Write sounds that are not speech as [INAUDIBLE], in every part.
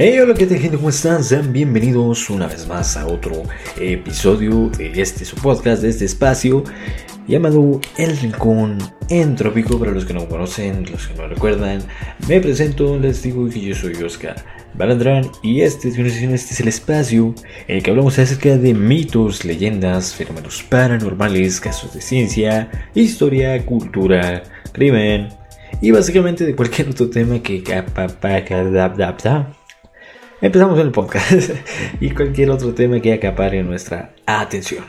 Hey, hola, ¿qué tal gente? ¿Cómo están? Sean bienvenidos una vez más a otro episodio de este su podcast, de este espacio llamado El Rincón Entrópico. Para los que no conocen, los que no recuerdan, me presento, les digo que yo soy Oscar Balandrán y este, este es el espacio en el que hablamos acerca de mitos, leyendas, fenómenos paranormales, casos de ciencia, historia, cultura, crimen y básicamente de cualquier otro tema que empezamos el podcast [LAUGHS] y cualquier otro tema que acapare nuestra atención.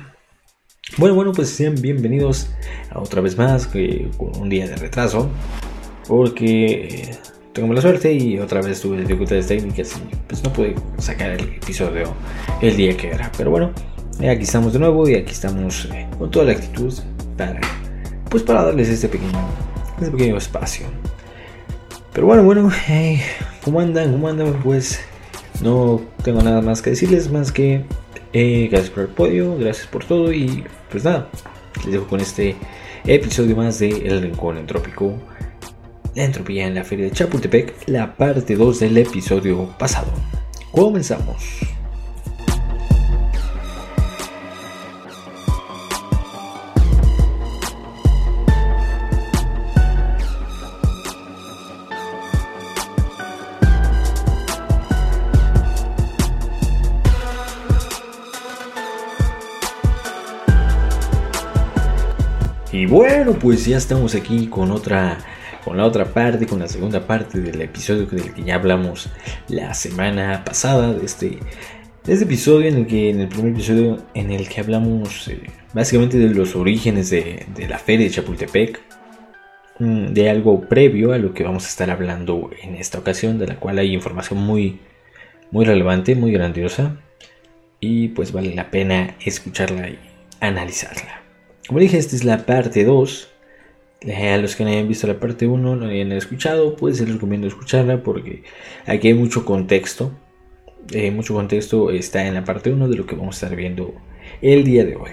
Bueno, bueno, pues sean bienvenidos a otra vez más con un día de retraso porque tengo la suerte y otra vez tuve dificultades técnicas y pues no pude sacar el episodio el día que era. Pero bueno, aquí estamos de nuevo y aquí estamos eh, con toda la actitud para pues para darles este pequeño este pequeño espacio. Pero bueno, bueno, ¿cómo andan? ¿Cómo andan? Pues no tengo nada más que decirles, más que eh, gracias por el podio, gracias por todo y pues nada, les dejo con este episodio más de El Rincón Entrópico, la entropía en la feria de Chapultepec, la parte 2 del episodio pasado. Comenzamos. Bueno, pues ya estamos aquí con otra con la otra parte, con la segunda parte del episodio del que ya hablamos la semana pasada de este, este episodio en el que en el primer episodio en el que hablamos eh, básicamente de los orígenes de, de, la feria de Chapultepec, mm, de algo previo a lo que vamos a estar hablando en esta ocasión, de la cual hay información muy muy relevante, muy grandiosa y pues vale la pena escucharla y analizarla. Como dije, esta es la parte 2. A los que no hayan visto la parte 1, no hayan escuchado, pues les recomiendo escucharla porque aquí hay mucho contexto. Eh, mucho contexto está en la parte 1 de lo que vamos a estar viendo el día de hoy.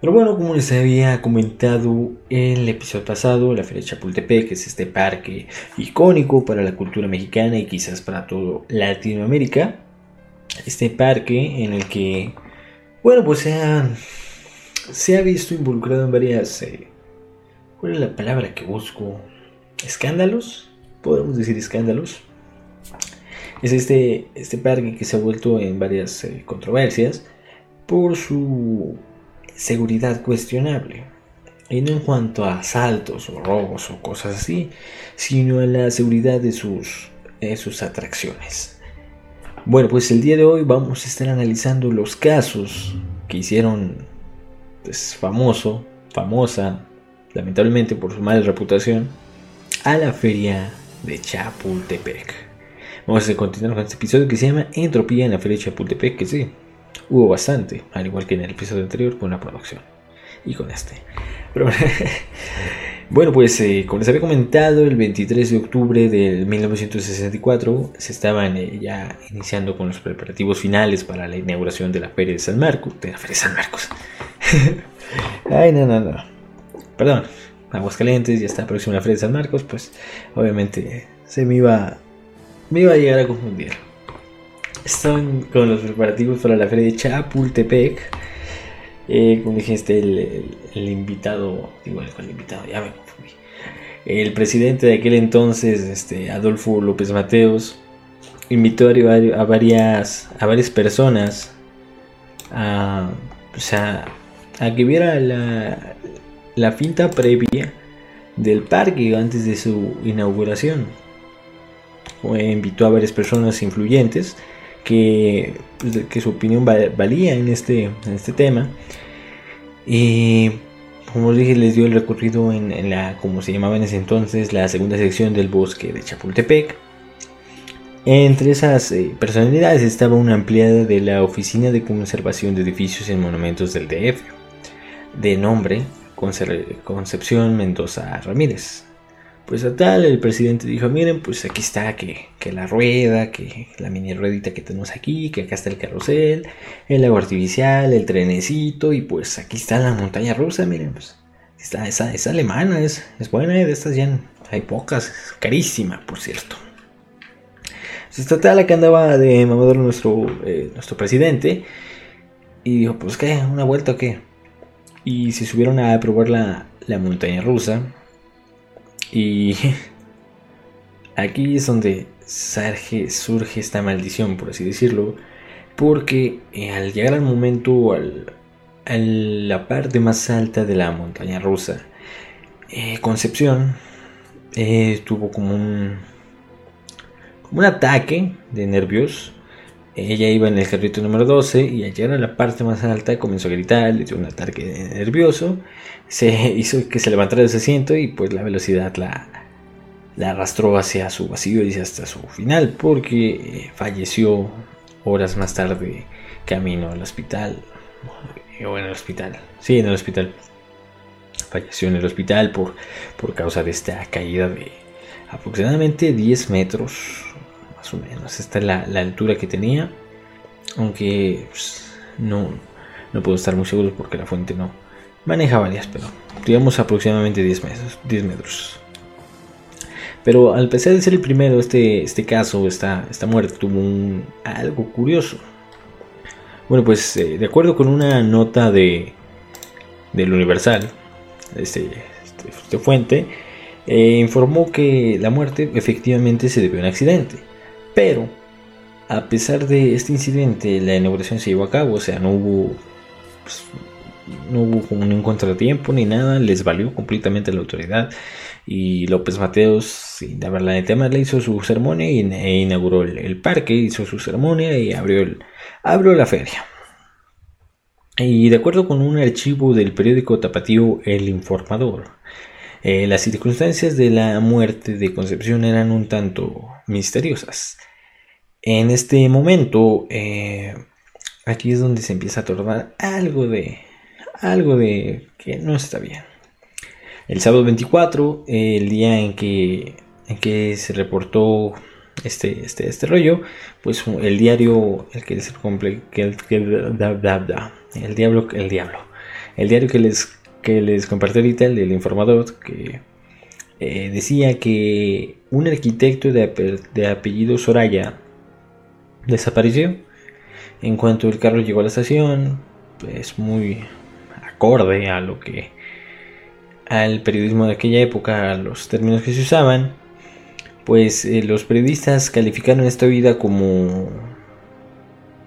Pero bueno, como les había comentado en el episodio pasado, la Feria de Chapultepec es este parque icónico para la cultura mexicana y quizás para todo Latinoamérica. Este parque en el que, bueno, pues sean se ha visto involucrado en varias... Eh, ¿Cuál es la palabra que busco? ¿Escándalos? Podemos decir escándalos. Es este, este parque que se ha vuelto en varias eh, controversias por su seguridad cuestionable. Y no en cuanto a asaltos o robos o cosas así, sino en la seguridad de sus, de sus atracciones. Bueno, pues el día de hoy vamos a estar analizando los casos que hicieron es famoso, famosa, lamentablemente por su mala reputación, a la feria de Chapultepec. Vamos a continuar con este episodio que se llama Entropía en la feria de Chapultepec, que sí, hubo bastante, al igual que en el episodio anterior con la producción y con este. Pero [LAUGHS] bueno, pues eh, como les había comentado, el 23 de octubre de 1964 se estaban eh, ya iniciando con los preparativos finales para la inauguración de la Feria de San Marcos, de la Feria de San Marcos, [LAUGHS] Ay, no, no, no. Perdón. Aguascalientes, ya está próxima la Feria de San Marcos, pues obviamente se me iba, me iba a llegar a confundir. Están con los preparativos para la Feria de Chapultepec. Eh, como dijiste, el, el, invitado, digo, el, invitado, ya me confundí. El presidente de aquel entonces, este, Adolfo López Mateos, invitó a, a, varias, a varias personas a, o sea, a que viera la, la finta previa del parque antes de su inauguración. invitó a varias personas influyentes que, pues, que su opinión valía en este, en este tema. Y como dije, les dio el recorrido en, la, como se llamaba en ese entonces, la segunda sección del bosque de Chapultepec. Entre esas eh, personalidades estaba una empleada de la Oficina de Conservación de Edificios y Monumentos del DF de nombre Concepción Mendoza Ramírez. Pues a tal, el presidente dijo, miren, pues aquí está, que, la rueda, que la mini ruedita que tenemos aquí, que acá está el carrusel, el agua artificial, el trenecito, y pues aquí está la montaña rusa, miren, pues está, esa, es alemana, es, es buena, de estas ya hay pocas, carísima, por cierto. Pues total, que andaba de mamador nuestro, eh, nuestro presidente. Y dijo, pues qué, una vuelta o qué. Y se subieron a probar la, la montaña rusa. Y [LAUGHS] aquí es donde surge, surge esta maldición, por así decirlo. Porque eh, al llegar al momento, al, a la parte más alta de la montaña rusa, eh, Concepción eh, tuvo como un, como un ataque de nervios. Ella iba en el carrito número 12 y al llegar a la parte más alta comenzó a gritar, le dio un ataque nervioso, se [LAUGHS] hizo que se levantara de ese asiento y pues la velocidad la, la arrastró hacia su vacío y hasta su final porque eh, falleció horas más tarde camino al hospital. O en el hospital, sí, en el hospital. Falleció en el hospital por, por causa de esta caída de aproximadamente 10 metros, más o menos. Esta es la, altura que tenía, aunque pues, no, no puedo estar muy seguro porque la fuente no maneja varias, pero digamos aproximadamente 10 metros. 10 metros. Pero al pesar de ser el primero, este, este caso, esta, esta muerte tuvo algo curioso. Bueno, pues eh, de acuerdo con una nota de del Universal, este, este, este fuente, eh, informó que la muerte efectivamente se debió a un accidente. Pero, a pesar de este incidente, la inauguración se llevó a cabo, o sea, no hubo, pues, no hubo un contratiempo ni nada, les valió completamente la autoridad. Y López Mateos, sin hablar de tema, le hizo su ceremonia e inauguró el, parque, hizo su ceremonia y abrió, el, abrió la feria. Y de acuerdo con un archivo del periódico tapatío El Informador, eh, las circunstancias de la muerte de Concepción eran un tanto misteriosas. En este momento, eh, aquí es donde se empieza a tornar algo de, algo de que no está bien. El sábado 24, el día en que, en que se reportó este, este, este rollo, pues el diario, el que, que, el, da, da, el diablo, el diablo. El diario que les, que les compartí ahorita, el del informador, que eh, decía que un arquitecto de, apellido Soraya desapareció. En cuanto el carro llegó a la estación, pues muy acorde a lo que al periodismo de aquella época, a los términos que se usaban, pues eh, los periodistas calificaron esta vida como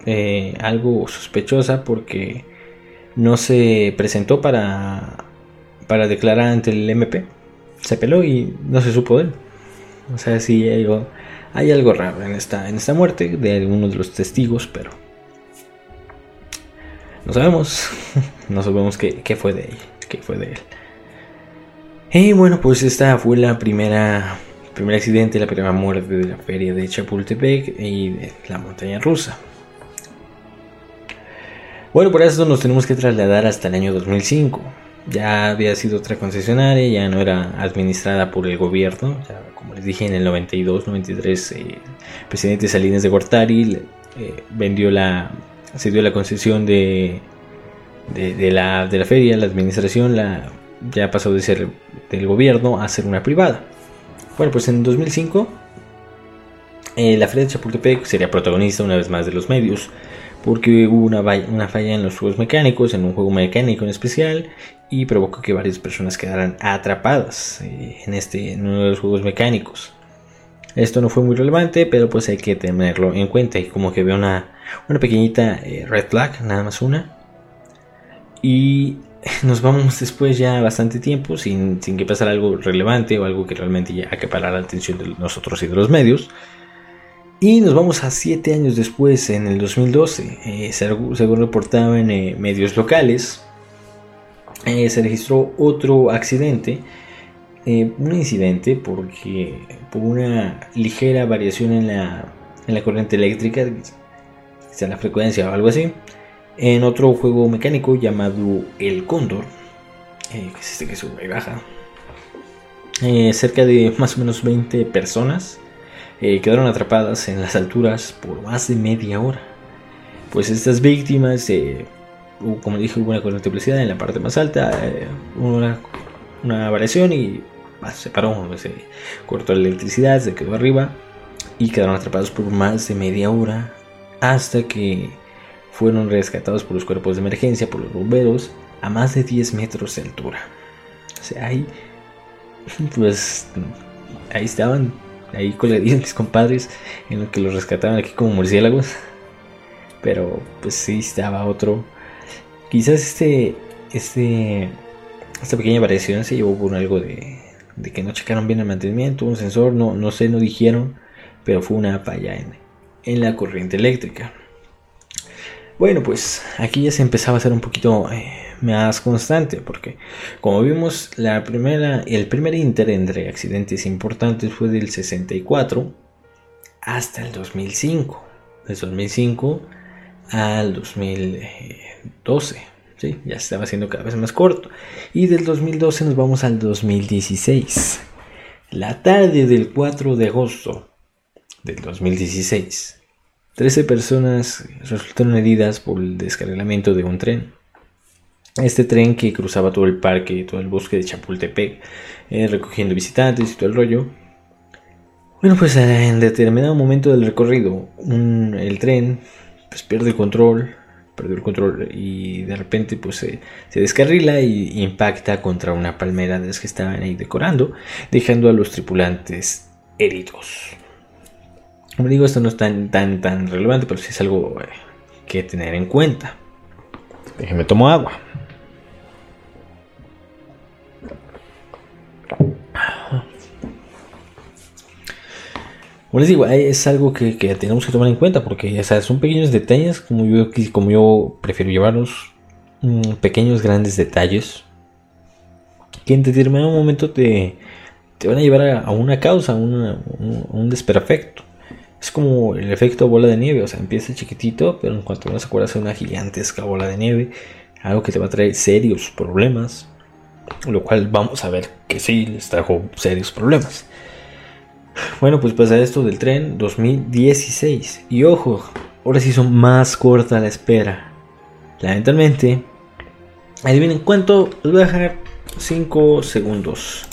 eh, algo sospechosa porque no se presentó para, para declarar ante el MP. Se peló y no se supo de él. O sea, sí hay algo, raro en esta, en esta muerte de alguno de los testigos, pero no sabemos. [LAUGHS] no sabemos qué, qué fue de él. Qué fue de él. Y bueno, pues esta fue la primera primer accidente, la primera muerte de la feria de Chapultepec y de la montaña rusa. Bueno, por eso nos tenemos que trasladar hasta el año 2005. Ya había sido otra concesionaria, ya no era administrada por el gobierno. como les dije, en el 92-93, el presidente Salinas de Gortari eh, vendió la, se dio la concesión de, de, la, de la feria, la administración la, ya pasó de ser del gobierno a ser una privada. Bueno, pues en 2005 eh, la Feria de Chapultepec sería protagonista una vez más de los medios porque hubo una, falla en los juegos mecánicos, en un juego mecánico en especial, y provocó que varias personas quedaran atrapadas eh, en, este, uno de los juegos mecánicos. Esto no fue muy relevante, pero pues hay que tenerlo en cuenta. Y como que veo una, una pequeñita eh, red flag, nada más una. Y [LAUGHS] nos vamos después ya bastante tiempo sin, sin que pasara algo relevante o algo que realmente ya parar la atención de nosotros y de los medios. Y nos vamos a siete años después, en el 2012, eh, según reportaba en eh, medios locales, eh, se registró otro accidente, un incidente porque por una ligera variación en la, en la corriente eléctrica, sea la frecuencia o algo así, en otro juego mecánico llamado El Cóndor, que es este que sube y baja, cerca de más o menos 20 personas eh, quedaron atrapadas en las alturas por más de media hora. Pues estas víctimas, eh, como dije, hubo una velocidad en la parte más alta, eh, una, una, variación y se paró, se cortó la electricidad, se quedó arriba. y quedaron atrapados por más de media hora hasta que fueron rescatados por los cuerpos de emergencia, por los bomberos, a más de 10 metros de altura. O sea, ahí, [LAUGHS] pues, ahí estaban, ahí colgadían mis compadres, en lo que los rescataban aquí como murciélagos. Pero, pues sí, estaba otro. Quizás este, este, esta pequeña variación se llevó por algo de, de que no checaron bien el mantenimiento, un sensor, no, no sé, no dijeron, pero fue una falla en, en la corriente eléctrica. Bueno, pues aquí ya se empezaba a hacer un poquito eh, más constante, porque como vimos, la primera, el primer inter entre accidentes importantes fue del 64 hasta el 2005. Del 2005 al 2012. ¿sí? Ya se estaba haciendo cada vez más corto. Y del 2012 nos vamos al 2016. La tarde del 4 de agosto del 2016 13 personas resultaron heridas por el descarrilamiento de un tren. Este tren que cruzaba todo el parque, todo el bosque de Chapultepec, eh, recogiendo visitantes y todo el rollo. Bueno, pues eh, en determinado momento del recorrido, el tren pues, pierde el control, perdió el control y de repente pues se, descarrila y impacta contra una palmera de las que estaban ahí decorando, dejando a los tripulantes heridos. Como digo, esto no es tan, tan, tan relevante, pero sí es algo eh, que tener en cuenta. Déjenme tomo agua. Como les digo, es algo que, tenemos que tomar en cuenta porque son pequeños detalles como yo, como yo prefiero llevarlos. Mm, pequeños, grandes detalles que en determinado momento te, te van a llevar a, una causa, a, un desperfecto. Es como el efecto bola de nieve, o sea, empieza chiquitito, pero en cuanto se acuerdas de una gigantesca bola de nieve, algo que te va a traer serios problemas, lo cual vamos a ver que sí les trajo serios problemas. Bueno, pues pasa esto del tren 2016. Y ojo, ahora sí son más corta la espera. Lamentablemente, adivinen cuánto, les voy a dejar 5 segundos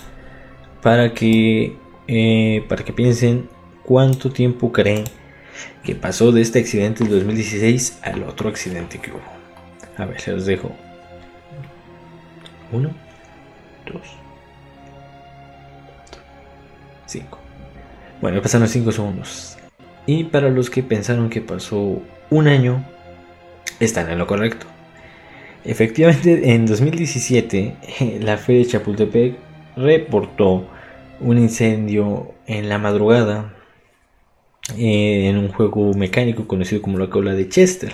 para que, eh, para que piensen cuánto tiempo creen que pasó de este accidente del 2016 al otro accidente que hubo. A ver, se los dejo. Uno, dos, cinco. Bueno, pasaron cinco segundos. Y para los que pensaron que pasó un año, están en lo correcto. Efectivamente, en 2017, [LAUGHS] la Feria de Chapultepec reportó un incendio en la madrugada eh, en un juego mecánico conocido como la cola de Chester.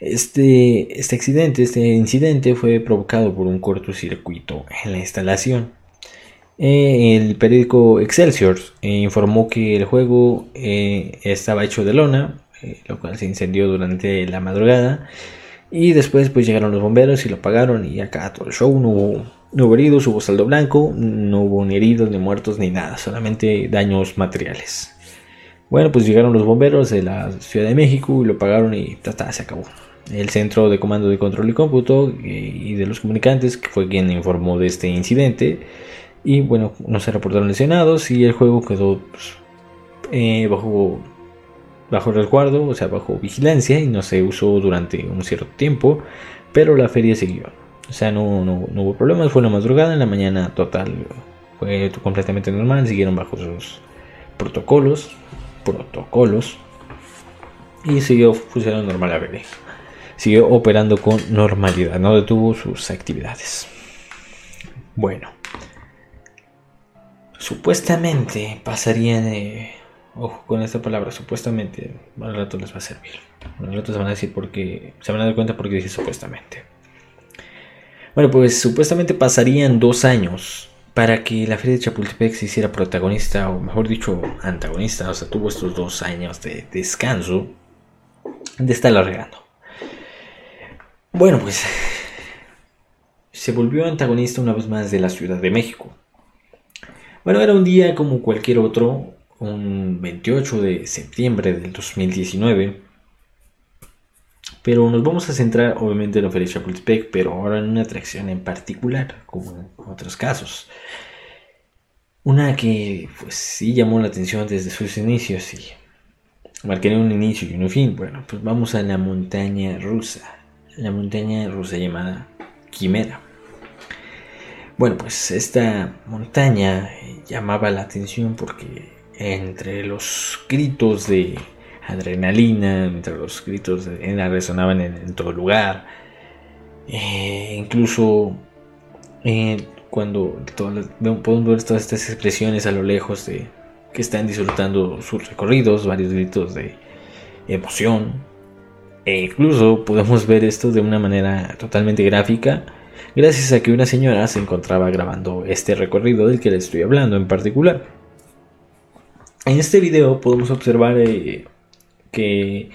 Este, este accidente, este incidente fue provocado por un cortocircuito en la instalación. Eh, el periódico Excelsior eh, informó que el juego estaba hecho de lona, lo cual se incendió durante la madrugada. Y después pues llegaron los bomberos y lo apagaron y acá todo el show no hubo, no hubo heridos, hubo saldo blanco, no hubo ni heridos, ni muertos, ni nada, solamente daños materiales. Bueno, pues llegaron los bomberos de la Ciudad de México y lo pagaron y ta, se acabó. El Centro de Comando de Control y Cómputo eh, y de los comunicantes, que fue quien informó de este incidente. Y bueno, no se reportaron lesionados y el juego quedó pues, eh, bajo, bajo resguardo, o sea, bajo vigilancia y no se usó durante un cierto tiempo, pero la feria siguió. O sea, no, no, no hubo problemas, fue una madrugada, en la mañana total fue completamente normal, siguieron bajo sus protocolos, protocolos y siguió funcionando normal a ver Siguió operando con normalidad, no detuvo sus actividades. Bueno, supuestamente pasarían, eh, ojo con esta palabra, supuestamente, al rato les va a servir. Al rato se van a decir porque, se van a dar cuenta porque dice supuestamente. Bueno, pues supuestamente pasarían dos años para que la Feria de Chapultepec se hiciera protagonista, o mejor dicho, antagonista, o sea, tuvo estos dos años de descanso de estar largando. Bueno, pues se volvió antagonista una vez más de la Ciudad de México. Bueno, era un día como cualquier otro, un 28 de septiembre del 2019. Pero nos vamos a centrar obviamente en la Feria Chapultepec, pero ahora en una atracción en particular, como en otros casos. Una que pues sí llamó la atención desde sus inicios y marcaría un inicio y un fin. Bueno, pues vamos a la montaña rusa. La montaña rusa llamada Quimera. Bueno, pues esta montaña llamaba la atención porque entre los gritos de adrenalina, entre los gritos de resonaban en, todo lugar, eh, incluso eh, cuando podemos ver todas estas expresiones a lo lejos de que están disfrutando sus recorridos, varios gritos de emoción, e incluso podemos ver esto de una manera totalmente gráfica gracias a que una señora se encontraba grabando este recorrido del que les estoy hablando en particular. En este video podemos observar eh, que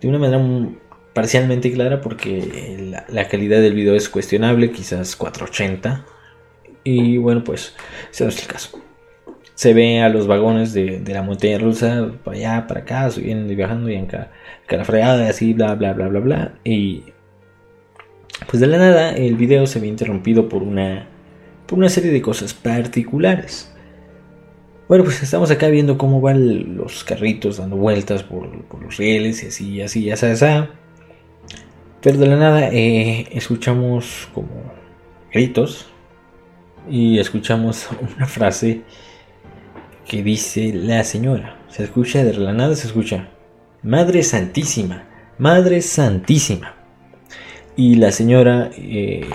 de una manera parcialmente clara porque la, calidad del video es cuestionable, quizás 480. Y bueno, pues ese no es el caso. Se ve a los vagones de, la montaña rusa para allá, para acá, subiendo y viajando y en cara fregada y así, bla, bla, bla, bla, bla. Y pues de la nada el video se ve interrumpido por una, por una serie de cosas particulares. Bueno, pues estamos acá viendo cómo van los carritos dando vueltas por, los rieles y así, así, ya sabes. Pero de la nada eh, escuchamos como gritos y escuchamos [LAUGHS] una frase que dice la señora. Se escucha de la nada, se escucha Madre Santísima, Madre Santísima. Y la señora eh,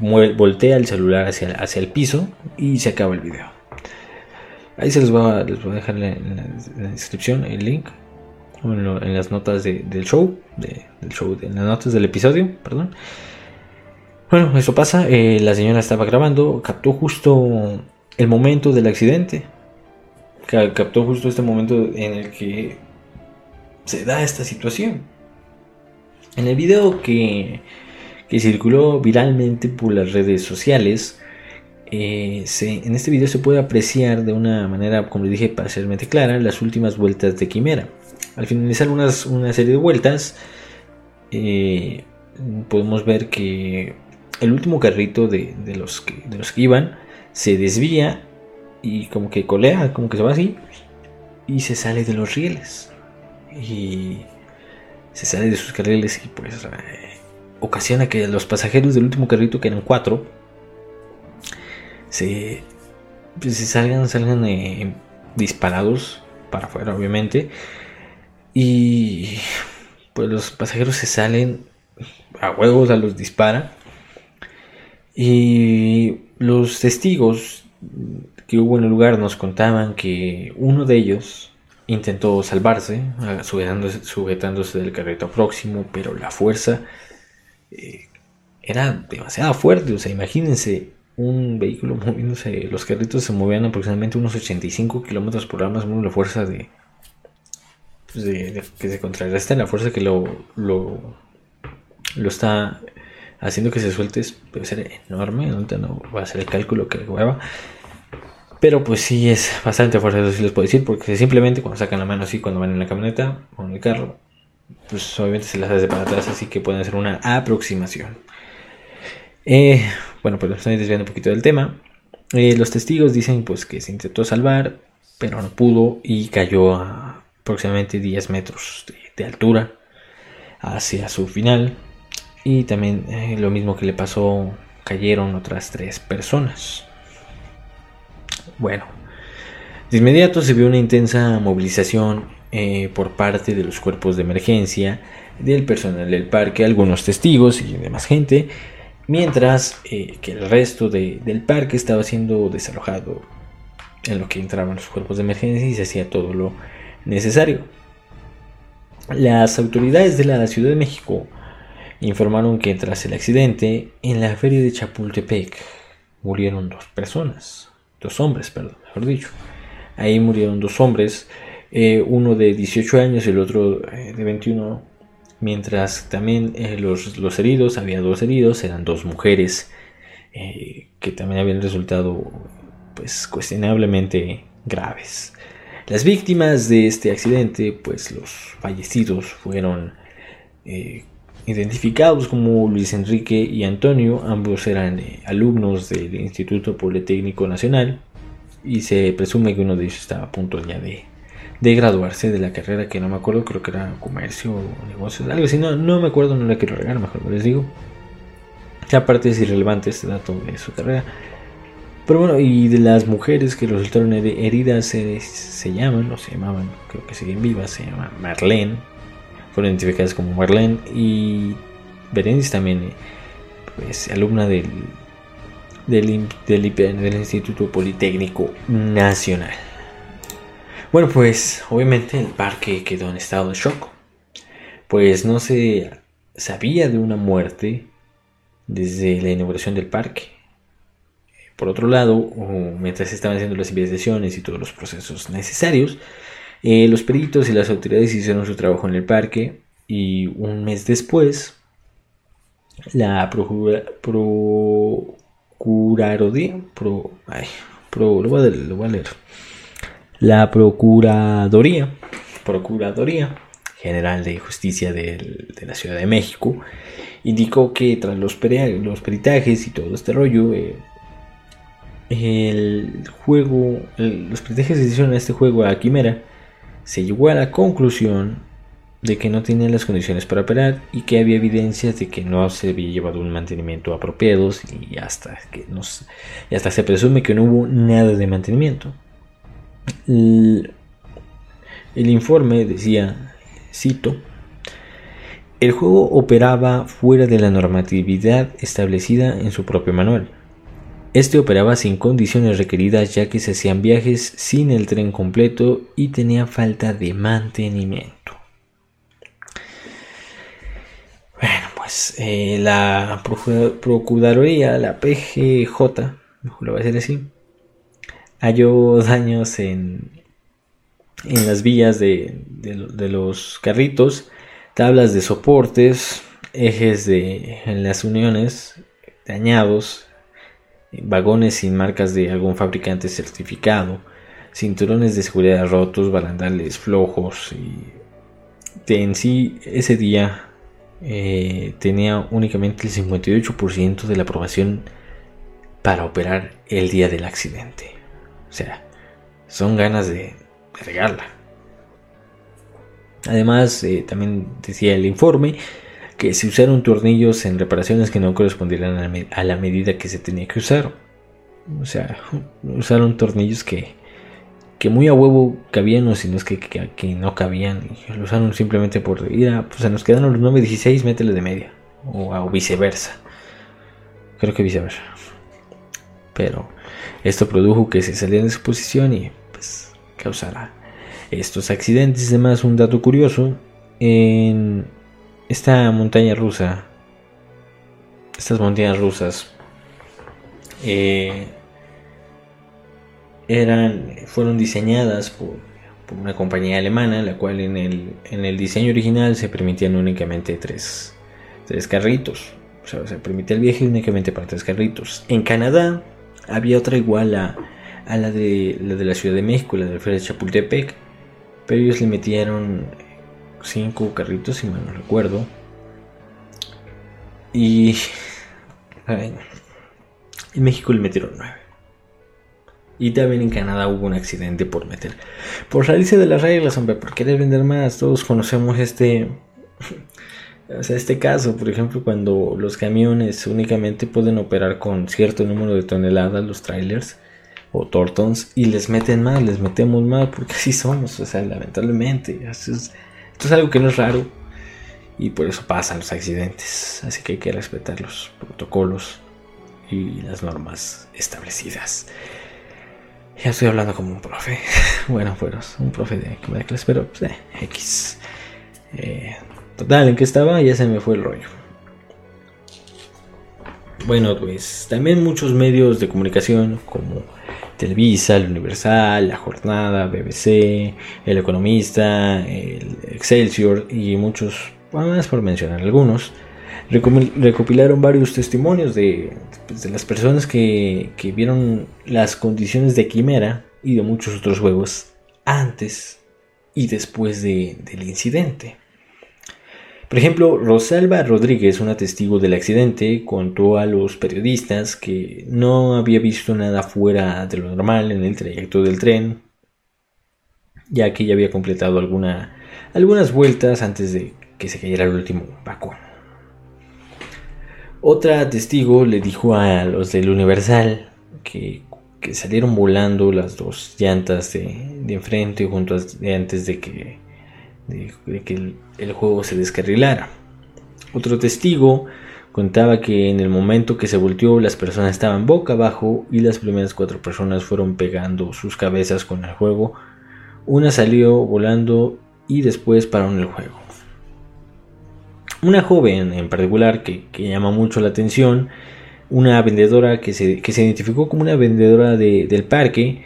voltea el celular hacia, hacia el piso y se acaba el video. Ahí se los voy a, les voy a dejar en la, descripción el link. En, las notas del show. del show, en las notas del episodio, perdón. Bueno, eso pasa. Eh, la señora estaba grabando. Captó justo el momento del accidente. Captó justo este momento en el que se da esta situación. En el video que, que circuló viralmente por las redes sociales, eh, en este video se puede apreciar de una manera, como les dije, parcialmente clara, las últimas vueltas de Quimera. Al finalizar unas, una serie de vueltas, eh, podemos ver que el último carrito de, los que, de los que iban se desvía y como que colea, como que se va así, y se sale de los rieles. Y se sale de sus carriles y pues ocasiona que los pasajeros del último carrito, que eran cuatro, se, pues, salgan, salgan eh, disparados para afuera, obviamente. Y pues los pasajeros se salen a huevos, a los dispara. Y los testigos que hubo en el lugar nos contaban que uno de ellos intentó salvarse, sujetándose, sujetándose del carrito próximo, pero la fuerza eh, era demasiado fuerte. O sea, imagínense un vehículo moviéndose, los carritos se movían aproximadamente unos 85 kilómetros por hora, más o menos la fuerza de, pues de, que se contrarresta la fuerza que lo, lo, lo está haciendo que se suelte debe ser enorme, ahorita no va a ser el cálculo que mueva. Pero pues sí es bastante fuerte, eso sí les puedo decir, porque simplemente cuando sacan la mano así, cuando van en la camioneta o en el carro, pues obviamente se las hace para atrás, así que pueden hacer una aproximación. Eh, bueno, pues estoy desviando un poquito del tema. Eh, los testigos dicen pues que se intentó salvar, pero no pudo y cayó a aproximadamente 10 metros de, altura hacia su final. Y también eh, lo mismo que le pasó, cayeron otras tres personas. Bueno, de inmediato se vio una intensa movilización por parte de los cuerpos de emergencia, del personal del parque, algunos testigos y demás gente mientras eh, que el resto del parque estaba siendo desalojado en lo que entraban los cuerpos de emergencia y se hacía todo lo necesario. Las autoridades de la Ciudad de México informaron que tras el accidente en la feria de Chapultepec murieron dos personas, dos hombres, perdón, mejor dicho. Ahí murieron dos hombres, eh, uno de 18 años y el otro eh, de 21 mientras también eh, los, heridos, había dos heridos, eran dos mujeres que también habían resultado pues cuestionablemente graves. Las víctimas de este accidente, pues los fallecidos fueron identificados como Luis Enrique y Antonio, ambos eran alumnos del Instituto Politécnico Nacional y se presume que uno de ellos estaba a punto ya de, graduarse de la carrera que no me acuerdo, creo que era comercio o negocios, algo así, no, no me acuerdo, no la quiero regar, mejor les digo. Aparte es irrelevante este dato de su carrera. Pero bueno, y de las mujeres que resultaron heridas se, se llaman, o se llamaban, creo que siguen vivas, se llama Marlene. Fueron identificadas como Marlene y Berenice también, pues alumna del, del, del, del Instituto Politécnico Nacional. Bueno, pues obviamente el parque quedó en estado de shock. Pues no se sabía de una muerte desde la inauguración del parque. Por otro lado, mientras se estaban haciendo las investigaciones y todos los procesos necesarios, eh, los peritos y las autoridades hicieron su trabajo en el parque y un mes después, la procura, procuraduría, pro, lo, voy a, leer, la procuraduría, procuraduría general de justicia de la Ciudad de México indicó que tras los, los peritajes y todo este rollo, eh, el juego, los peritajes se hicieron a este juego a Quimera, se llegó a la conclusión de que no tenía las condiciones para operar y que había evidencias de que no se había llevado un mantenimiento apropiado y hasta que hasta se presume que no hubo nada de mantenimiento. el informe decía, cito, el juego operaba fuera de la normatividad establecida en su propio manual. Este operaba sin condiciones requeridas ya que se hacían viajes sin el tren completo y tenía falta de mantenimiento. Bueno, pues eh, la Procuraduría, la PGJ, lo voy a decir así, halló daños en, en las vías de los carritos tablas de soportes, ejes de, en las uniones dañados, vagones sin marcas de algún fabricante certificado, cinturones de seguridad rotos, barandales flojos y en sí ese día eh, tenía únicamente el 58% de la aprobación para operar el día del accidente. O sea, son ganas de, de regarla. Además, eh, también decía el informe que se usaron tornillos en reparaciones que no correspondieran a la, medida que se tenía que usar. O sea, [LAUGHS] usaron tornillos que, que muy a huevo cabían o si no es que, que, no cabían. Y lo usaron simplemente por ir pues nos quedaron los 9.16, métele de media. O, viceversa. Creo que viceversa. Pero esto produjo que se salieran de su posición y pues causara estos accidentes. Además, un dato curioso, en esta montaña rusa, estas montañas rusas, eh, eran, fueron diseñadas por, una compañía alemana, la cual en el, en el diseño original se permitían únicamente tres, tres carritos. O sea, se permitía el viaje únicamente para tres carritos. En Canadá había otra igual a, a la, de, la de la Ciudad de México, la de Feria de Chapultepec, pero ellos le metieron cinco carritos, si mal no recuerdo. Y en México le metieron nueve. Y también en Canadá hubo un accidente por meter. Por salirse de las reglas, hombre, por querer vender más. Todos conocemos este. [LAUGHS] O sea, este caso, por ejemplo, cuando los camiones únicamente pueden operar con cierto número de toneladas, los trailers o Tortons y les meten mal, les metemos mal porque así somos, o sea, lamentablemente. Esto es, esto es algo que no es raro y por eso pasan los accidentes. Así que hay que respetar los protocolos y las normas establecidas. Ya estoy hablando como un profe. [LAUGHS] Bueno, pues un profe de, de clase, pero pues, eh, X. Eh, total, ¿en qué estaba? Ya se me fue el rollo. Bueno, pues también muchos medios de comunicación como Televisa, el Universal, La Jornada, BBC, El Economista, el Excelsior y muchos más por mencionar algunos, recopilaron varios testimonios de, pues, de las personas que, que, vieron las condiciones de Quimera y de muchos otros juegos antes y después de, del incidente. Por ejemplo, Rosalba Rodríguez, una testigo del accidente, contó a los periodistas que no había visto nada fuera de lo normal en el trayecto del tren, ya que ya había completado alguna, algunas vueltas antes de que se cayera el último vagón. Otra testigo le dijo a los del Universal que, salieron volando las dos llantas de, de enfrente junto antes de que de, que el, juego se descarrilara. Otro testigo contaba que en el momento que se volteó las personas estaban boca abajo y las primeras cuatro personas fueron pegando sus cabezas con el juego. Una salió volando y después paró en el juego. Una joven en particular que, llama mucho la atención, una vendedora que se, que se identificó como una vendedora del parque,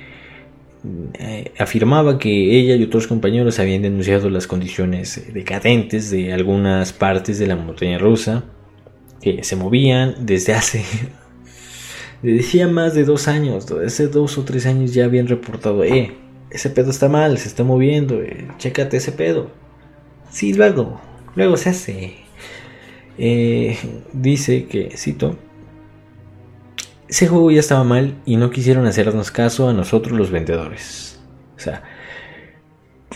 eh, afirmaba que ella y otros compañeros habían denunciado las condiciones eh, decadentes de algunas partes de la montaña rusa que se movían desde hace [LAUGHS] decía más de dos años hace dos o tres años ya habían reportado eh ese pedo está mal se está moviendo chécate ese pedo sí luego luego se hace. Dice que cito ese juego ya estaba mal y no quisieron hacernos caso a nosotros los vendedores. O sea,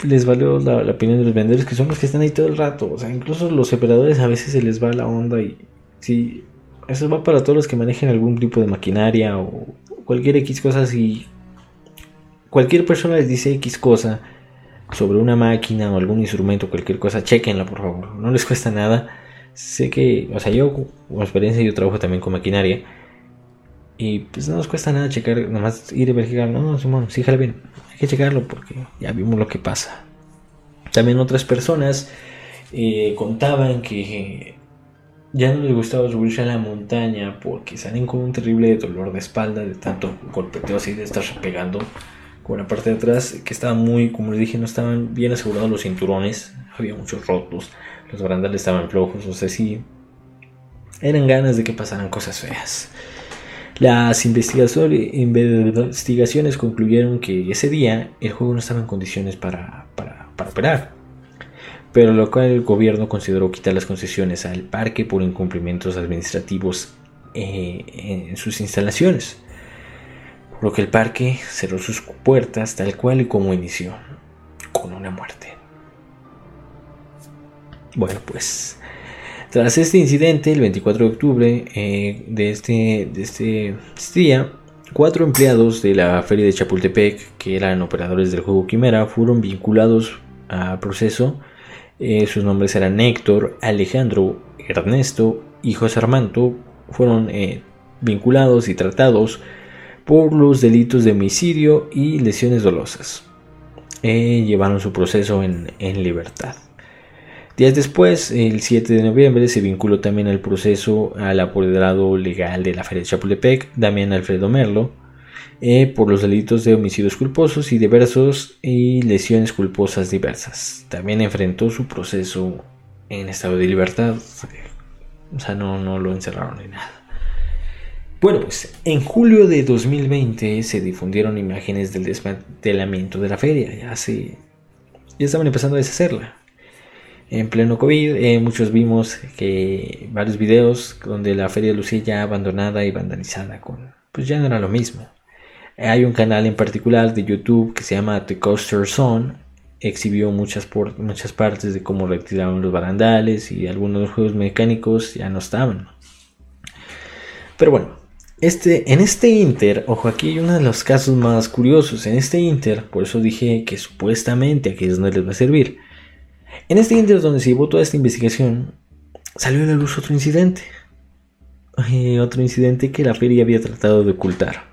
les valió la, opinión de los vendedores que son los que están ahí todo el rato. O sea, incluso los operadores a veces se les va la onda y sí, eso va para todos los que manejen algún tipo de maquinaria o cualquier X cosa. Si cualquier persona les dice X cosa sobre una máquina o algún instrumento, cualquier cosa, chequenla por favor. No les cuesta nada. Sé que, o sea, yo con experiencia yo trabajo también con maquinaria y pues no nos cuesta nada checar, nomás ir y verificar. No, no, Simón, sí, jale bien. Hay que checarlo porque ya vimos lo que pasa. También otras personas eh, contaban que ya no les gustaba subirse a la montaña porque salen con un terrible dolor de espalda de tanto golpeteo así de estar pegando con la parte de atrás que estaba muy, como les dije, no estaban bien asegurados los cinturones, había muchos rotos, los barandales estaban flojos, o sea, sí, eran ganas de que pasaran cosas feas. Las investigaciones concluyeron que ese día el juego no estaba en condiciones para, operar, pero lo cual el gobierno consideró quitar las concesiones al parque por incumplimientos administrativos eh, en sus instalaciones, por lo que el parque cerró sus puertas tal cual y como inició, con una muerte. Bueno, pues tras este incidente, el 24 de octubre eh, de, este, de este, este, día, cuatro empleados de la feria de Chapultepec, que eran operadores del juego Quimera, fueron vinculados al proceso. Eh, sus nombres eran Héctor, Alejandro, Ernesto y José Armando. Fueron eh, vinculados y tratados por los delitos de homicidio y lesiones dolosas. llevaron su proceso en libertad. Días después, el 7 de noviembre, se vinculó también al proceso al apoderado legal de la Feria de Chapultepec, Damián Alfredo Merlo, eh, por los delitos de homicidios culposos y diversos y lesiones culposas diversas. También enfrentó su proceso en estado de libertad, o sea, no, no lo encerraron ni nada. Bueno, pues en julio de 2020 se difundieron imágenes del desmantelamiento de la feria, ya se ya estaban empezando a deshacerla en pleno COVID. Eh, muchos vimos que varios videos donde la feria lucía ya abandonada y vandalizada con, pues ya no era lo mismo. Hay un canal en particular de YouTube que se llama The Coaster Zone. Exhibió muchas, muchas partes de cómo retiraron los barandales y algunos juegos mecánicos ya no estaban. Pero bueno, este, en este Inter, ojo, aquí hay uno de los casos más curiosos. En este Inter, por eso dije que supuestamente aquí es donde les va a servir en este inter donde se llevó toda esta investigación, salió a la luz otro incidente. Otro incidente que la feria había tratado de ocultar.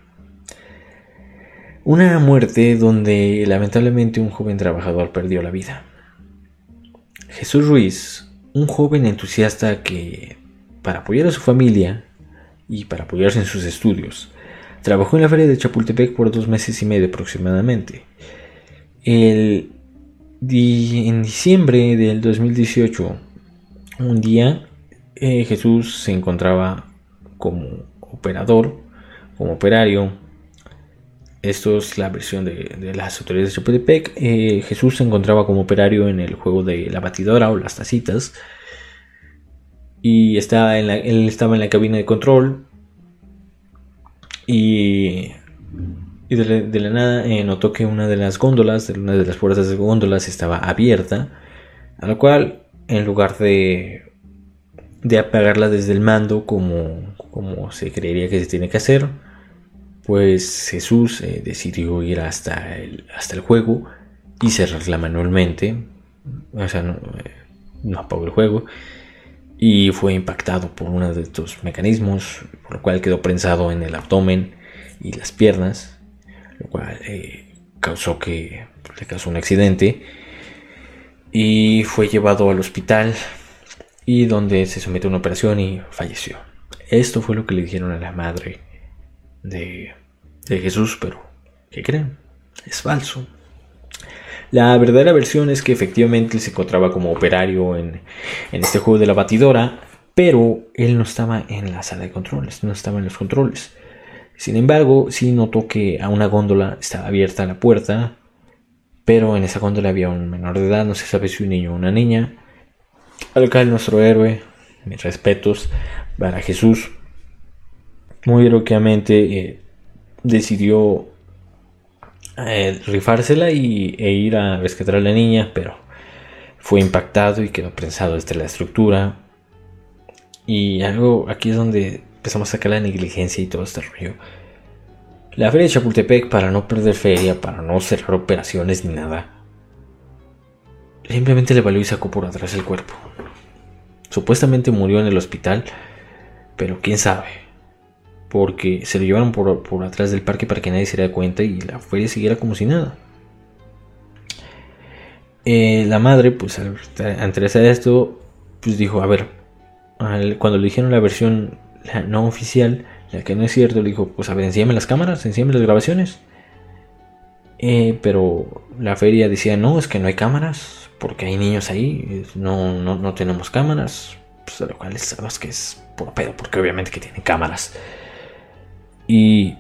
Una muerte donde lamentablemente un joven trabajador perdió la vida. Jesús Ruiz, un joven entusiasta que, para apoyar a su familia y para apoyarse en sus estudios, trabajó en la feria de Chapultepec por dos meses y medio aproximadamente. El en diciembre del 2018, un día eh, Jesús se encontraba como operador, como operario. Esto es la versión de, las autoridades de Chapultepec. Eh, Jesús se encontraba como operario en el juego de la batidora o las tacitas. Y estaba en la, él estaba en la cabina de control. Y, y de, la, nada eh, notó que una de las góndolas, una de las puertas de góndolas estaba abierta. A lo cual, en lugar de, de apagarla desde el mando como, como se creería que se tiene que hacer, pues Jesús eh, decidió ir hasta el, hasta el juego y cerrarla manualmente. O sea, no, eh, no apagó el juego y fue impactado por uno de estos mecanismos, por lo cual quedó prensado en el abdomen y las piernas, lo cual eh, causó que le causó un accidente y fue llevado al hospital y donde se sometió a una operación y falleció. Esto fue lo que le dijeron a la madre de, de Jesús, pero ¿qué creen? Es falso. La verdadera versión es que efectivamente él se encontraba como operario en, este juego de la batidora, pero él no estaba en la sala de controles, no estaba en los controles. Sin embargo, sí notó que a una góndola estaba abierta la puerta, pero en esa góndola había un menor de edad, no se sabe si un niño o una niña. Al cual nuestro héroe, mis respetos para Jesús, muy heroicamente eh, decidió eh, rifársela y, e ir a rescatar a la niña, pero fue impactado y quedó prensado desde la estructura. Y algo aquí es donde empezamos a sacar la negligencia y todo este rollo. La feria de Chapultepec, para no perder feria, para no cerrar operaciones ni nada, simplemente le valió y sacó por atrás el cuerpo. Supuestamente murió en el hospital, pero quién sabe porque se lo llevaron por, atrás del parque para que nadie se diera cuenta y la feria siguiera como si nada. Eh, la madre, pues al enterarse esto, pues dijo, a ver, cuando le dijeron la versión no oficial, la que no es cierto, le dijo, pues a ver, enséñame las cámaras, enséñame las grabaciones. Eh, pero la feria decía, no, es que no hay cámaras, porque hay niños ahí, no, no, tenemos cámaras, pues lo cual sabes que es por pedo, porque obviamente que tienen cámaras. Y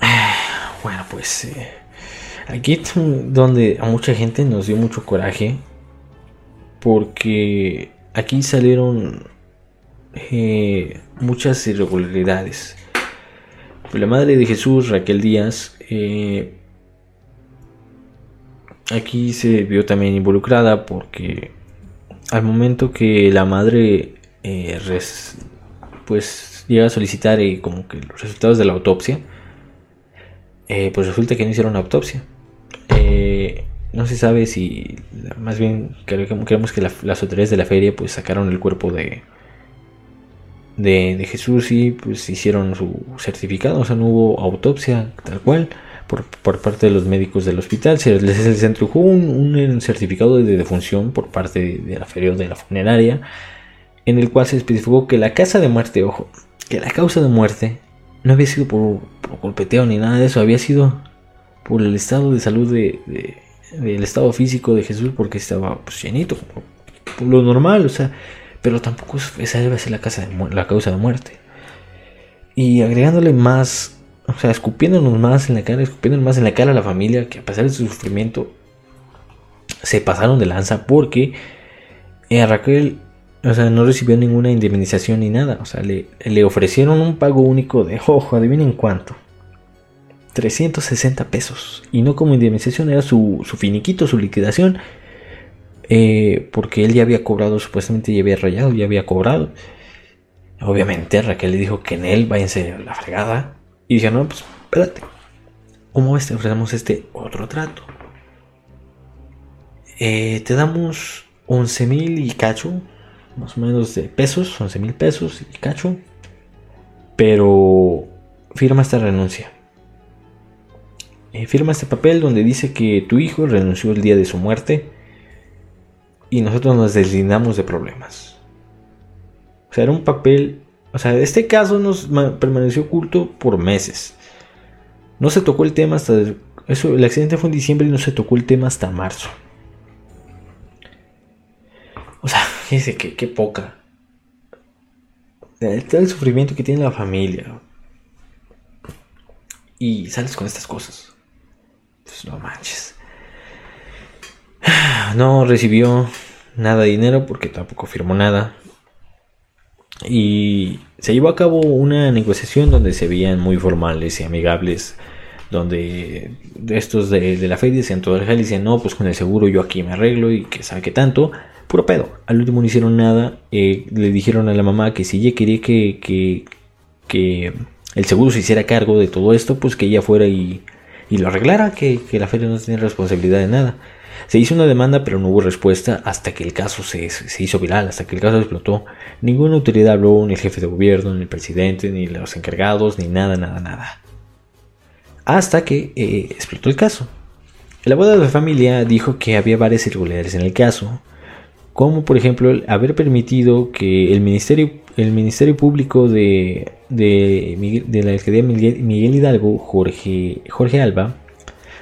[SIGHS] bueno, pues eh, aquí es donde a mucha gente nos dio mucho coraje porque aquí salieron eh, muchas irregularidades. La madre de Jesús, Raquel Díaz, eh, aquí se vio también involucrada porque al momento que la madre pues llega a solicitar eh, como que los resultados de la autopsia, eh, pues resulta que no hicieron autopsia. Eh, no se sabe si, más bien creemos que las autoridades de la feria pues sacaron el cuerpo de, de, Jesús y pues hicieron su certificado, o sea, no hubo autopsia tal cual por, parte de los médicos del hospital, se les, un, un, certificado de defunción por parte de la feria de la funeraria en el cual se especificó que la casa de muerte, ojo, que la causa de muerte no había sido por, golpeteo ni nada de eso, había sido por el estado de salud de, del estado físico de Jesús porque estaba pues, llenito, por, lo normal, o sea, pero tampoco esa debe ser la, casa la causa de muerte. Y agregándole más, o sea, escupiéndonos más en la cara, escupiéndonos más en la cara a la familia, que a pesar de su sufrimiento, se pasaron de lanza porque a eh, Raquel o sea, no recibió ninguna indemnización ni nada. O sea, le, ofrecieron un pago único de, ojo, adivinen cuánto. 360 pesos. Y no como indemnización, era su, finiquito, su liquidación. Eh, porque él ya había cobrado, supuestamente ya había rayado, ya había cobrado. Obviamente Raquel le dijo que en él váyanse a la fregada. Y dijo, no, pues espérate. ¿Cómo ves? Ofrecemos este otro trato. Eh, te damos 11 mil y cacho más o menos de pesos, 11 mil pesos y cacho. Pero firma esta renuncia. Eh, firma este papel donde dice que tu hijo renunció el día de su muerte y nosotros nos deslindamos de problemas. O sea, era un papel, o sea, este caso nos permaneció oculto por meses. No se tocó el tema hasta... Eso, el accidente fue en diciembre y no se tocó el tema hasta marzo. O sea, [LAUGHS] fíjense que, qué poca. Todo el sufrimiento que tiene la familia. Y sales con estas cosas. Pues no manches. [SIGHS] No recibió nada de dinero porque tampoco firmó nada. Y se llevó a cabo una negociación donde se veían muy formales y amigables donde estos de, la feria decían todo el decían no pues con el seguro yo aquí me arreglo y que sabe que tanto puro pedo. Al último no hicieron nada. Eh, le dijeron a la mamá que si ella quería que, que, que, el seguro se hiciera cargo de todo esto pues que ella fuera y, y lo arreglara que, que la feria no tenía responsabilidad de nada se hizo una demanda, pero no hubo respuesta hasta que el caso se, hizo viral, hasta que el caso explotó. Ninguna autoridad habló, ni el jefe de gobierno, ni el presidente, ni los encargados, ni nada, nada, nada. Hasta que eh, explotó el caso. El abogado de familia dijo que había varias irregularidades en el caso, como por ejemplo haber permitido que el Ministerio, el ministerio Público de, de, la alcaldía Miguel, Hidalgo, Jorge, Jorge Alba,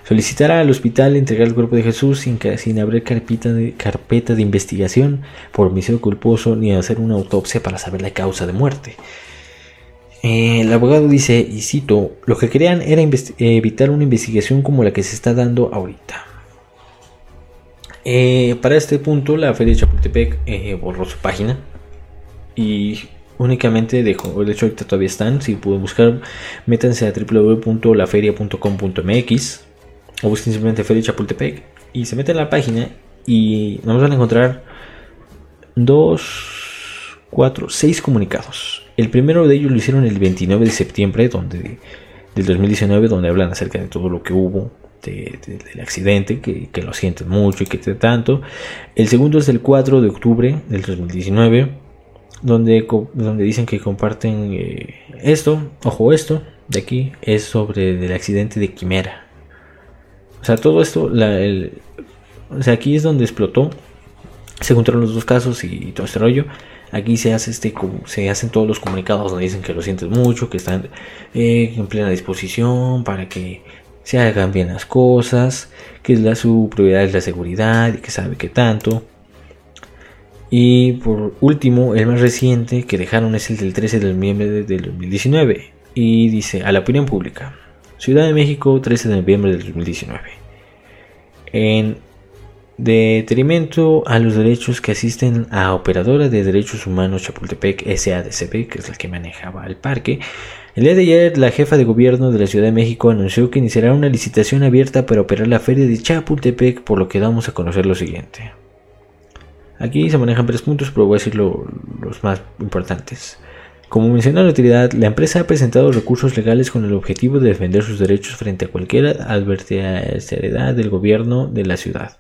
Solicitar al hospital entregar el cuerpo de Jesús sin, abrir carpeta de, carpeta de investigación por homicidio culposo ni hacer una autopsia para saber la causa de muerte. Eh, el abogado dice, y cito, lo que querían era evitar una investigación como la que se está dando ahorita. Eh, para este punto, la Feria de Chapultepec eh, borró su página y únicamente dejó, de hecho ahorita todavía están, si pueden buscar, métanse a www.laferia.com.mx o simplemente Feria Chapultepec y se meten en la página y nos van a encontrar dos, cuatro, seis comunicados. El primero de ellos lo hicieron el 29 de septiembre donde, del 2019, donde hablan acerca de todo lo que hubo del accidente, que, lo sienten mucho y que tanto. El segundo es el 4 de octubre del 2019, donde, donde dicen que comparten eh, esto, ojo esto, de aquí, es sobre el accidente de Quimera. O sea, todo esto, o sea, aquí es donde explotó. Se juntaron los dos casos y todo este rollo. Aquí se hace este, se hacen todos los comunicados donde dicen que lo sienten mucho, que están eh, en plena disposición para que se hagan bien las cosas, que la, su prioridad es la seguridad y que sabe que tanto. Y por último, el más reciente que dejaron es el del 13 de noviembre del 2019 y dice a la opinión pública. Ciudad de México, 13 de noviembre del 2019. En detrimento a los derechos que asisten a Operadora de Derechos Humanos Chapultepec SADCP, que es la que manejaba el parque, el día de ayer la jefa de gobierno de la Ciudad de México anunció que iniciará una licitación abierta para operar la feria de Chapultepec, por lo que damos a conocer lo siguiente. Aquí se manejan tres puntos, pero voy a decir los más importantes. Como mencionó la autoridad, la empresa ha presentado recursos legales con el objetivo de defender sus derechos frente a cualquier adversidad del gobierno de la ciudad.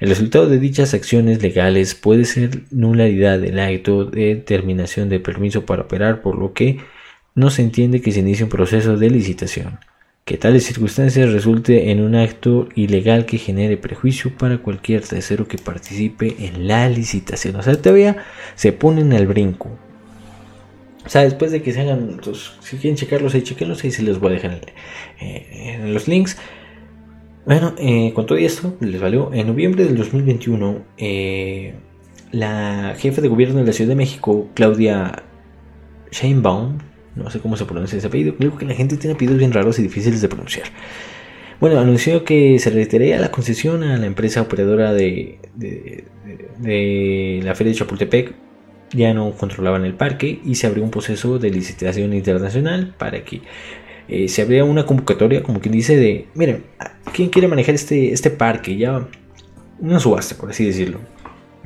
El resultado de dichas acciones legales puede ser nulidad del acto de terminación de permiso para operar, por lo que no se entiende que se inicie un proceso de licitación. Que tales circunstancias resulte en un acto ilegal que genere prejuicio para cualquier tercero que participe en la licitación. O sea, todavía se ponen al brinco. O sea, después de que se hagan, si quieren checarlos ahí, chequenlos ahí, se les voy a dejar en, eh, los links. Bueno, eh, con todo esto, les valió. En noviembre del 2021, eh, la jefa de gobierno de la Ciudad de México, Claudia Sheinbaum, no sé cómo se pronuncia ese apellido, creo que la gente tiene apellidos bien raros y difíciles de pronunciar. Bueno, anunció que se retiraría la concesión a la empresa operadora de, de la Feria de Chapultepec ya no controlaban el parque y se abrió un proceso de licitación internacional para que eh, se abría una convocatoria, como quien dice, de, miren, ¿quién quiere manejar este, este parque? Ya una subasta, por así decirlo.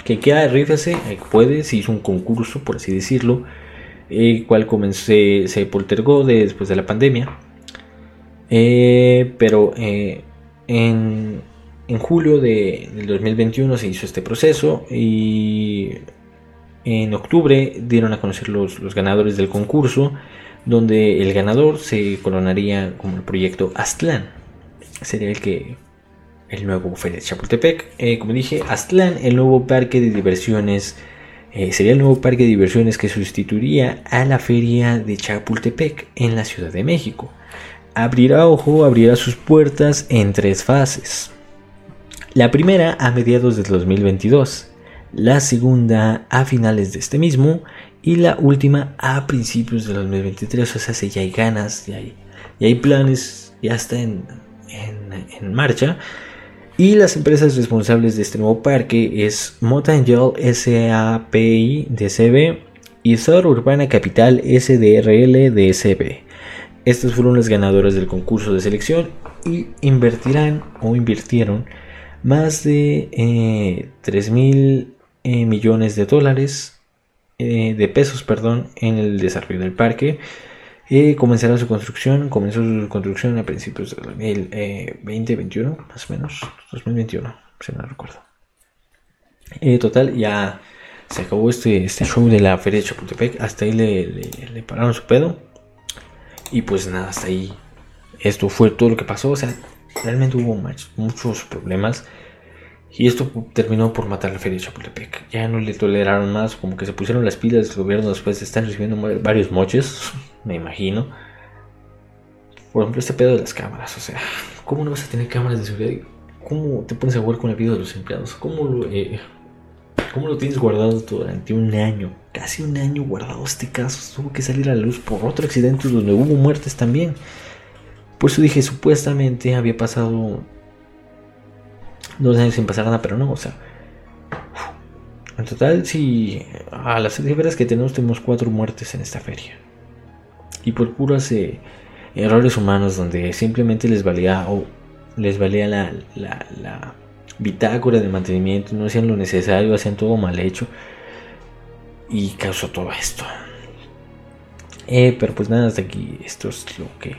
Que quiera rífese, puede, se hizo un concurso, por así decirlo, el cual comencé, se poltergó después de la pandemia. Eh, pero eh, en, en, julio de, del 2021 se hizo este proceso y en octubre dieron a conocer los, ganadores del concurso, donde el ganador se coronaría como el proyecto Aztlán. Sería el que el nuevo Feria de Chapultepec. Eh, como dije, Aztlán, el nuevo parque de diversiones, eh, sería el nuevo parque de diversiones que sustituiría a la Feria de Chapultepec en la Ciudad de México. Abrirá, ojo, abrirá sus puertas en tres fases. La primera a mediados del 2022 la segunda a finales de este mismo y la última a principios de 2023. O sea, si ya hay ganas, ya hay, hay planes, ya está en, en, marcha. Y las empresas responsables de este nuevo parque es Motangel SAPI DCB y Zora Urbana Capital SDRL DSB. Estas fueron las ganadoras del concurso de selección y invertirán o invirtieron más de eh, 3 mil eh, millones de dólares, eh, de pesos, perdón, en el desarrollo del parque. Eh, comenzará su construcción, comenzó su construcción a principios del 2021, más o menos, 2021, si no recuerdo. total, ya se acabó este, este show de la feria de Chapultepec, hasta ahí le, le pararon su pedo. Y pues nada, hasta ahí. Esto fue todo lo que pasó. O sea, realmente hubo muchos problemas. Y esto terminó por matar la feria de. Ya no le toleraron más, como que se pusieron las pilas del gobierno después de estar recibiendo varios moches, [LAUGHS] me imagino. Por ejemplo, este pedo de las cámaras. O sea, ¿cómo no vas a tener cámaras de seguridad? ¿Cómo te pones a jugar con la vida de los empleados? ¿Cómo lo, eh, ¿Cómo lo tienes guardado durante un año? Casi un año guardado este caso. Tuvo que salir a la luz por otro accidente donde hubo muertes también. Por eso dije, supuestamente había pasado dos años sin pasar nada, pero no, o sea. En total, sí, a las cifras que tenemos, tenemos cuatro muertes en esta feria. Y por puras eh, errores humanos, donde simplemente les valía, o les valía la, la bitácora de mantenimiento, no hacían lo necesario, hacían todo mal hecho. Y causó todo esto. Eh, pero pues nada, hasta aquí esto es lo que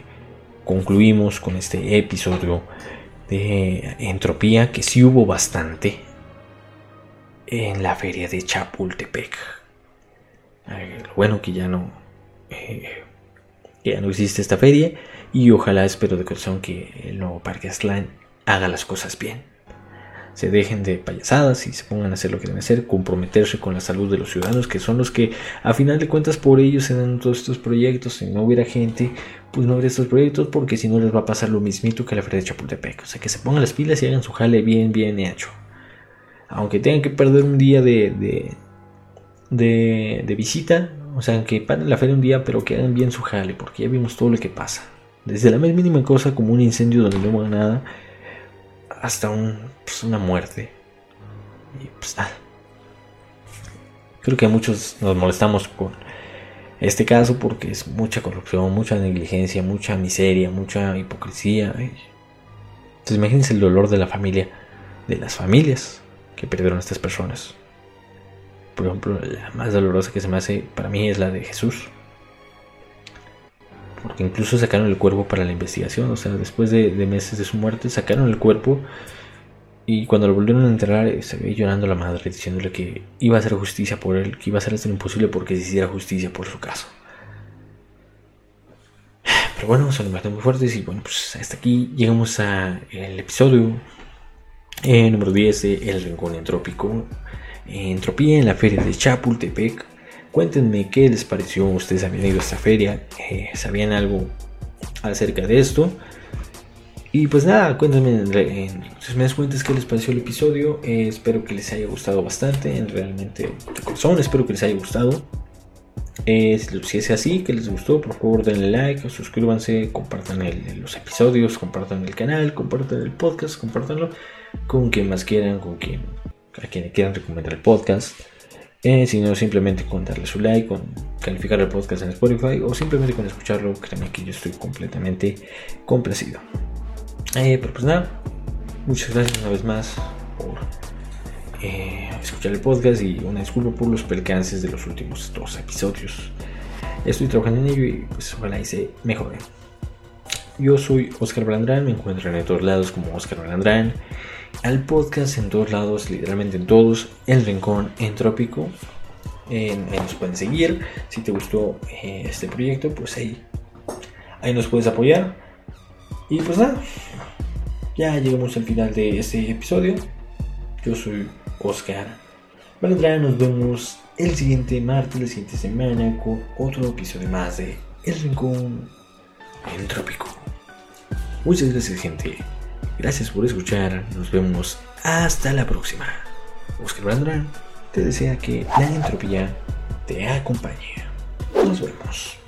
concluimos con este episodio de entropía, que sí hubo bastante en la feria de Chapultepec. Bueno que ya no, eh, ya no existe esta feria y ojalá espero de corazón que el nuevo Parque Aslan haga las cosas bien se dejen de payasadas y se pongan a hacer lo que deben hacer, comprometerse con la salud de los ciudadanos, que son los que a final de cuentas por ellos se dan todos estos proyectos. Si no hubiera gente, pues no habría estos proyectos, porque si no les va a pasar lo mismito que la Feria de Chapultepec. O sea, que se pongan las pilas y hagan su jale bien, bien hecho. Aunque tengan que perder un día de, de, de, visita, o sea, que paren la feria un día, pero que hagan bien su jale, porque ya vimos todo lo que pasa. Desde la más mínima cosa, como un incendio donde no hubo nada, hasta un pues, una muerte. Y pues nada. Creo que muchos nos molestamos con este caso porque es mucha corrupción, mucha negligencia, mucha miseria, mucha hipocresía. Entonces imagínense el dolor de la familia, de las familias que perdieron a estas personas. Por ejemplo, la más dolorosa que se me hace para mí es la de Jesús. Porque incluso sacaron el cuerpo para la investigación. O sea, después de, meses de su muerte, sacaron el cuerpo y cuando lo volvieron a enterrar, eh, se ve llorando la madre, diciéndole que iba a hacer justicia por él, que iba a hacer esto imposible porque se hiciera justicia por su caso. Pero bueno, son imágenes muy fuertes y bueno, pues hasta aquí llegamos al episodio eh, número 10 de El Rincón Entrópico. Entropía en la feria de Chapultepec. Cuéntenme qué les pareció, ustedes habían ido a esta feria, eh, sabían algo acerca de esto. Y pues nada, cuéntenme en, sus medias qué les pareció el episodio. Eh, espero que les haya gustado bastante. Realmente, de corazón, espero que les haya gustado. Eh, si es así, que les gustó, por favor denle like, suscríbanse, compartan los episodios, compartan el canal, compartan el podcast, compartanlo con quien más quieran, con quien a quien quieran recomendar el podcast. Eh, si no, simplemente con darle su like, con calificar el podcast en Spotify o simplemente con escucharlo, créanme que yo estoy completamente complacido. Eh, pero pues nada, muchas gracias una vez más por eh, escuchar el podcast y una disculpa por los percances de los últimos dos episodios. Estoy trabajando en ello y pues ojalá y se mejore. Yo soy Oscar Balandrán, me encuentran en todos lados como Oscar Balandrán. Al podcast en todos lados, literalmente en todos, El Rincón Entrópico. Eh, nos pueden seguir. Si te gustó eh, este proyecto, pues ahí, ahí nos puedes apoyar. Y pues nada, ya llegamos al final de este episodio. Yo soy Oscar Valdrá, nos vemos el siguiente martes, la siguiente semana, con otro episodio más de El Rincón Entrópico. Muchas gracias, gente. Gracias por escuchar. Nos vemos hasta la próxima. Oscar Brandran te desea que la entropía te acompañe. Nos vemos.